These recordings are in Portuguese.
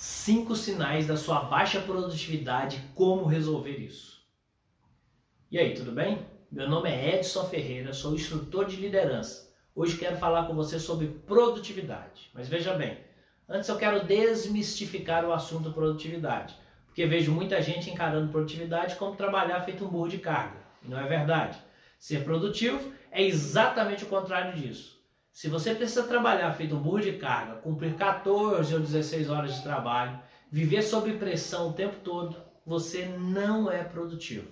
Cinco sinais da sua baixa produtividade como resolver isso. E aí, tudo bem? Meu nome é Edson Ferreira, sou instrutor de liderança. Hoje quero falar com você sobre produtividade. Mas veja bem, antes eu quero desmistificar o assunto produtividade, porque vejo muita gente encarando produtividade como trabalhar feito um burro de carga. E não é verdade. Ser produtivo é exatamente o contrário disso. Se você precisa trabalhar feito um burro de carga, cumprir 14 ou 16 horas de trabalho, viver sob pressão o tempo todo, você não é produtivo.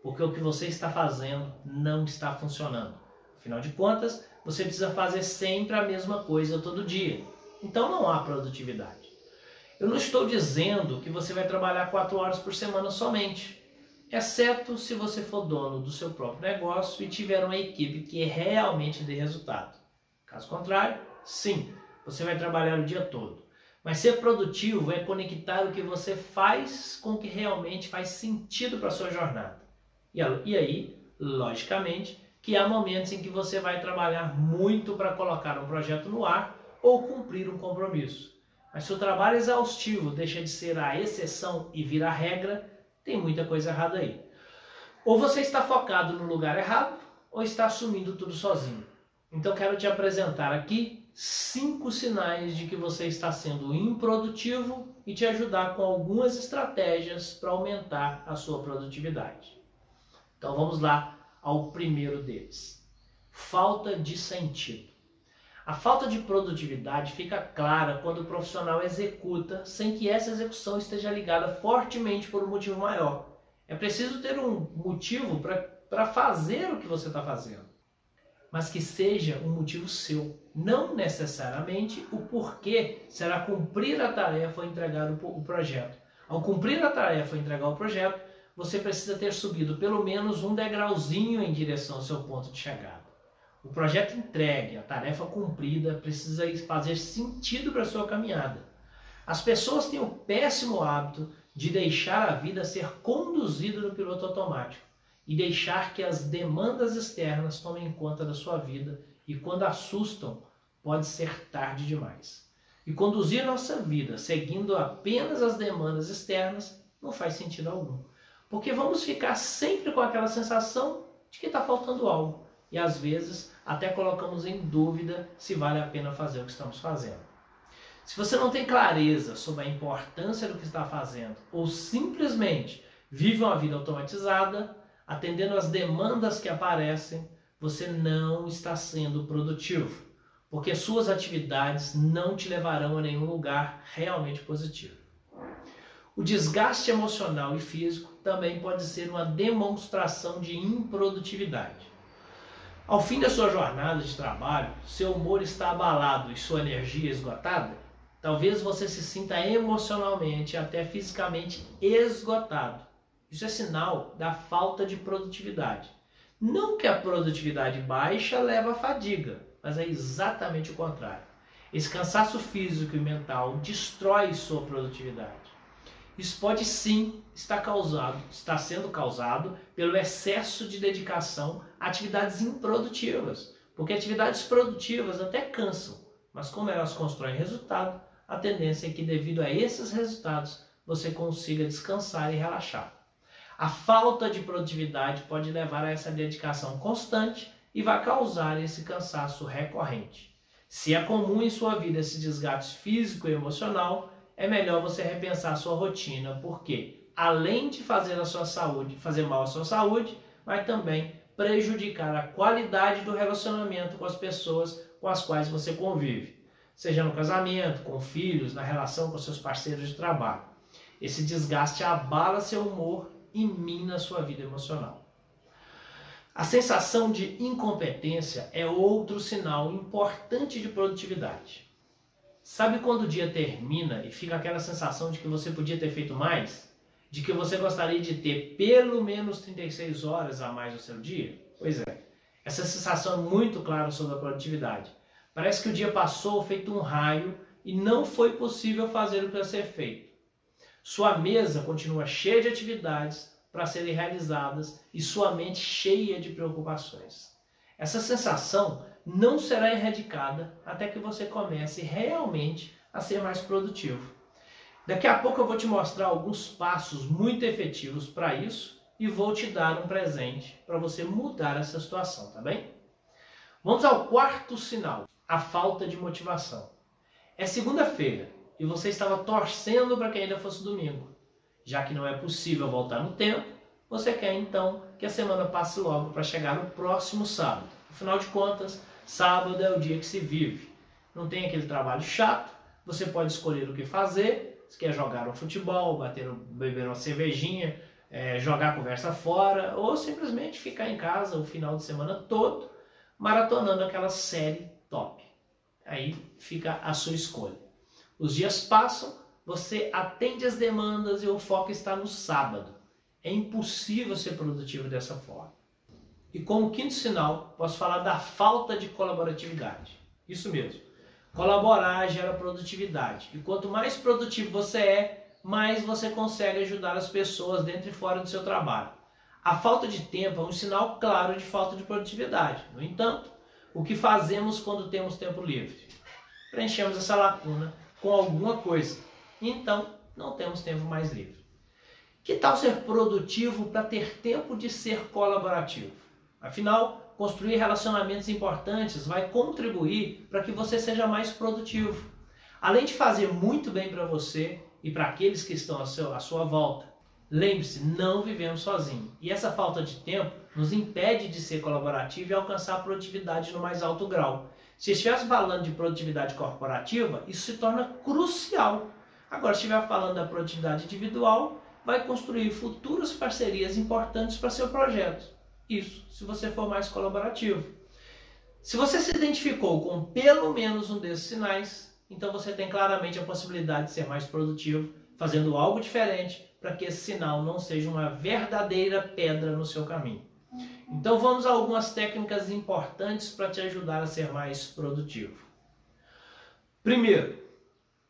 Porque o que você está fazendo não está funcionando. Afinal de contas, você precisa fazer sempre a mesma coisa todo dia. Então não há produtividade. Eu não estou dizendo que você vai trabalhar 4 horas por semana somente, exceto se você for dono do seu próprio negócio e tiver uma equipe que realmente dê resultado. Caso contrário, sim, você vai trabalhar o dia todo. Mas ser produtivo é conectar o que você faz com o que realmente faz sentido para a sua jornada. E aí, logicamente, que há momentos em que você vai trabalhar muito para colocar um projeto no ar ou cumprir um compromisso. Mas se o trabalho exaustivo deixa de ser a exceção e vira a regra, tem muita coisa errada aí. Ou você está focado no lugar errado, ou está assumindo tudo sozinho. Então quero te apresentar aqui cinco sinais de que você está sendo improdutivo e te ajudar com algumas estratégias para aumentar a sua produtividade. Então vamos lá ao primeiro deles. Falta de sentido. A falta de produtividade fica clara quando o profissional executa sem que essa execução esteja ligada fortemente por um motivo maior. É preciso ter um motivo para fazer o que você está fazendo mas que seja um motivo seu. Não necessariamente o porquê será cumprir a tarefa ou entregar o projeto. Ao cumprir a tarefa ou entregar o projeto, você precisa ter subido pelo menos um degrauzinho em direção ao seu ponto de chegada. O projeto entregue, a tarefa cumprida, precisa fazer sentido para a sua caminhada. As pessoas têm o péssimo hábito de deixar a vida ser conduzida no piloto automático e deixar que as demandas externas tomem conta da sua vida e quando assustam, pode ser tarde demais. E conduzir nossa vida seguindo apenas as demandas externas não faz sentido algum. Porque vamos ficar sempre com aquela sensação de que está faltando algo. E às vezes até colocamos em dúvida se vale a pena fazer o que estamos fazendo. Se você não tem clareza sobre a importância do que está fazendo ou simplesmente vive uma vida automatizada, atendendo às demandas que aparecem, você não está sendo produtivo, porque suas atividades não te levarão a nenhum lugar realmente positivo. O desgaste emocional e físico também pode ser uma demonstração de improdutividade. Ao fim da sua jornada de trabalho, seu humor está abalado e sua energia esgotada? Talvez você se sinta emocionalmente e até fisicamente esgotado isso é sinal da falta de produtividade. Não que a produtividade baixa leva à fadiga, mas é exatamente o contrário. Esse cansaço físico e mental destrói sua produtividade. Isso pode sim estar causado, está sendo causado pelo excesso de dedicação a atividades improdutivas, porque atividades produtivas até cansam, mas como elas constroem resultado, a tendência é que devido a esses resultados você consiga descansar e relaxar. A falta de produtividade pode levar a essa dedicação constante e vai causar esse cansaço recorrente. Se é comum em sua vida esse desgaste físico e emocional, é melhor você repensar sua rotina, porque além de fazer a sua saúde, fazer mal à sua saúde, vai também prejudicar a qualidade do relacionamento com as pessoas com as quais você convive, seja no casamento, com filhos, na relação com seus parceiros de trabalho. Esse desgaste abala seu humor e mina sua vida emocional. A sensação de incompetência é outro sinal importante de produtividade. Sabe quando o dia termina e fica aquela sensação de que você podia ter feito mais? De que você gostaria de ter pelo menos 36 horas a mais no seu dia? Pois é, essa sensação é muito clara sobre a produtividade. Parece que o dia passou feito um raio e não foi possível fazer o que ia ser feito. Sua mesa continua cheia de atividades para serem realizadas e sua mente cheia de preocupações. Essa sensação não será erradicada até que você comece realmente a ser mais produtivo. Daqui a pouco eu vou te mostrar alguns passos muito efetivos para isso e vou te dar um presente para você mudar essa situação, tá bem? Vamos ao quarto sinal, a falta de motivação. É segunda-feira e você estava torcendo para que ainda fosse domingo. Já que não é possível voltar no tempo, você quer então que a semana passe logo para chegar no próximo sábado. Afinal de contas, sábado é o dia que se vive. Não tem aquele trabalho chato, você pode escolher o que fazer, se quer jogar um futebol, bater, beber uma cervejinha, é, jogar conversa fora, ou simplesmente ficar em casa o final de semana todo maratonando aquela série top. Aí fica a sua escolha. Os dias passam, você atende as demandas e o foco está no sábado. É impossível ser produtivo dessa forma. E como quinto sinal, posso falar da falta de colaboratividade. Isso mesmo. Colaborar gera produtividade. E quanto mais produtivo você é, mais você consegue ajudar as pessoas dentro e fora do seu trabalho. A falta de tempo é um sinal claro de falta de produtividade. No entanto, o que fazemos quando temos tempo livre? Preenchemos essa lacuna com alguma coisa. Então, não temos tempo mais livre. Que tal ser produtivo para ter tempo de ser colaborativo? Afinal, construir relacionamentos importantes vai contribuir para que você seja mais produtivo. Além de fazer muito bem para você e para aqueles que estão à sua volta, lembre-se, não vivemos sozinhos. E essa falta de tempo nos impede de ser colaborativo e alcançar a produtividade no mais alto grau. Se estivermos falando de produtividade corporativa, isso se torna crucial. Agora, se estiver falando da produtividade individual, vai construir futuras parcerias importantes para seu projeto. Isso, se você for mais colaborativo. Se você se identificou com pelo menos um desses sinais, então você tem claramente a possibilidade de ser mais produtivo, fazendo algo diferente para que esse sinal não seja uma verdadeira pedra no seu caminho. Então vamos a algumas técnicas importantes para te ajudar a ser mais produtivo. Primeiro,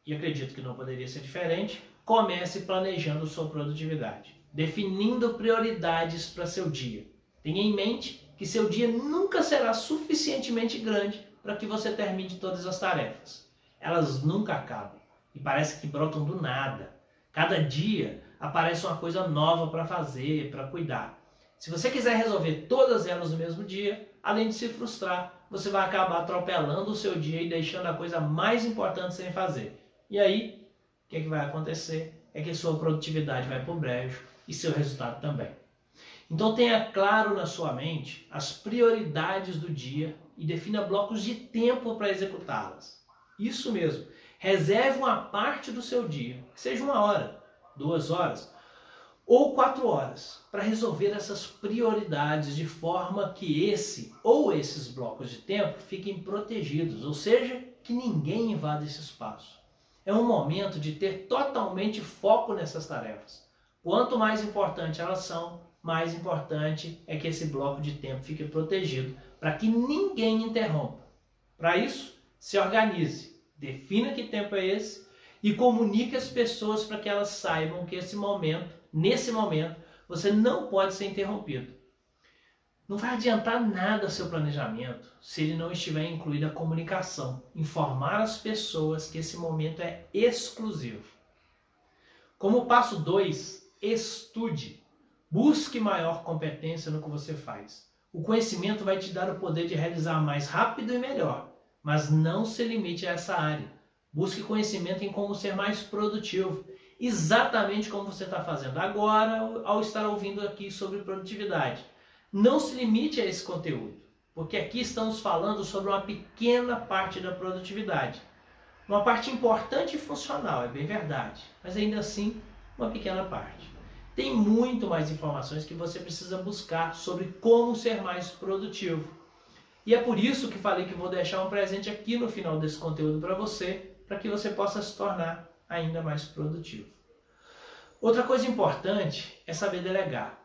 e acredito que não poderia ser diferente, comece planejando sua produtividade, definindo prioridades para seu dia. Tenha em mente que seu dia nunca será suficientemente grande para que você termine todas as tarefas. Elas nunca acabam e parece que brotam do nada. Cada dia aparece uma coisa nova para fazer, para cuidar. Se você quiser resolver todas elas no mesmo dia, além de se frustrar, você vai acabar atropelando o seu dia e deixando a coisa mais importante sem fazer. E aí, o que, é que vai acontecer? É que sua produtividade vai para o brejo e seu resultado também. Então tenha claro na sua mente as prioridades do dia e defina blocos de tempo para executá-las. Isso mesmo. Reserve uma parte do seu dia, que seja uma hora, duas horas, ou quatro horas para resolver essas prioridades de forma que esse ou esses blocos de tempo fiquem protegidos, ou seja, que ninguém invada esse espaço. É um momento de ter totalmente foco nessas tarefas. Quanto mais importante elas são, mais importante é que esse bloco de tempo fique protegido para que ninguém interrompa. Para isso, se organize, defina que tempo é esse e comunique às pessoas para que elas saibam que esse momento nesse momento, você não pode ser interrompido. Não vai adiantar nada seu planejamento se ele não estiver incluído a comunicação, informar as pessoas que esse momento é exclusivo. Como passo 2, estude. Busque maior competência no que você faz. O conhecimento vai te dar o poder de realizar mais rápido e melhor, mas não se limite a essa área. Busque conhecimento em como ser mais produtivo exatamente como você está fazendo agora ao estar ouvindo aqui sobre produtividade. Não se limite a esse conteúdo, porque aqui estamos falando sobre uma pequena parte da produtividade. Uma parte importante e funcional, é bem verdade, mas ainda assim uma pequena parte. Tem muito mais informações que você precisa buscar sobre como ser mais produtivo. E é por isso que falei que vou deixar um presente aqui no final desse conteúdo para você, para que você possa se tornar ainda mais produtivo. Outra coisa importante é saber delegar.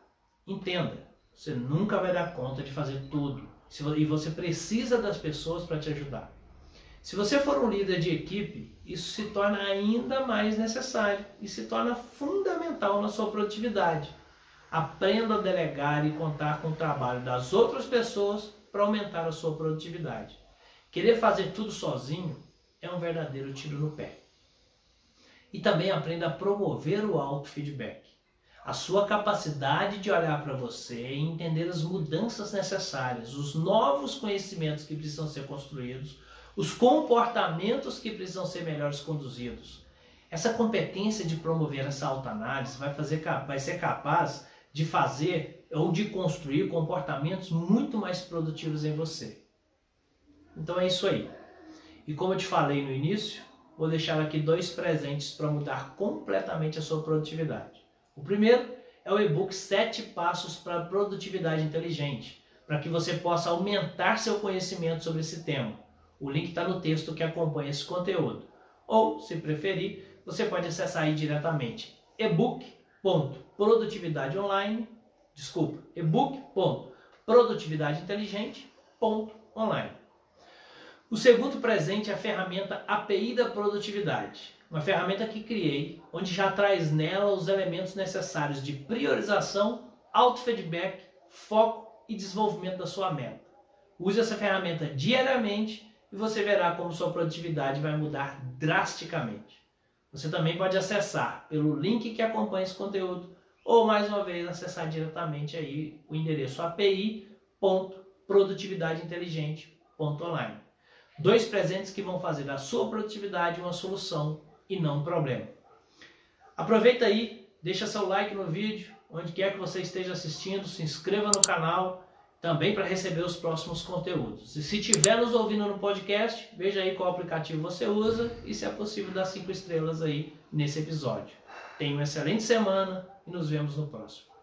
Entenda, você nunca vai dar conta de fazer tudo e você precisa das pessoas para te ajudar. Se você for um líder de equipe, isso se torna ainda mais necessário e se torna fundamental na sua produtividade. Aprenda a delegar e contar com o trabalho das outras pessoas para aumentar a sua produtividade. Querer fazer tudo sozinho é um verdadeiro tiro no pé. E também aprenda a promover o auto-feedback. A sua capacidade de olhar para você e entender as mudanças necessárias, os novos conhecimentos que precisam ser construídos, os comportamentos que precisam ser melhores conduzidos. Essa competência de promover essa autoanálise vai, fazer, vai ser capaz de fazer ou de construir comportamentos muito mais produtivos em você. Então é isso aí. E como eu te falei no início, vou deixar aqui dois presentes para mudar completamente a sua produtividade. O primeiro é o e-book 7 Passos para Produtividade Inteligente, para que você possa aumentar seu conhecimento sobre esse tema. O link está no texto que acompanha esse conteúdo. Ou, se preferir, você pode acessar aí diretamente ebook.produtividadeonline, desculpa, ebook.produtividadeinteligente.online. O segundo presente é a ferramenta API da produtividade, uma ferramenta que criei, onde já traz nela os elementos necessários de priorização, auto-feedback, foco e desenvolvimento da sua meta. Use essa ferramenta diariamente e você verá como sua produtividade vai mudar drasticamente. Você também pode acessar pelo link que acompanha esse conteúdo ou mais uma vez acessar diretamente aí o endereço api.produtividadeinteligente.online. Dois presentes que vão fazer da sua produtividade uma solução e não um problema. Aproveita aí, deixa seu like no vídeo, onde quer que você esteja assistindo, se inscreva no canal também para receber os próximos conteúdos. E se estiver nos ouvindo no podcast, veja aí qual aplicativo você usa e se é possível dar cinco estrelas aí nesse episódio. Tenha uma excelente semana e nos vemos no próximo.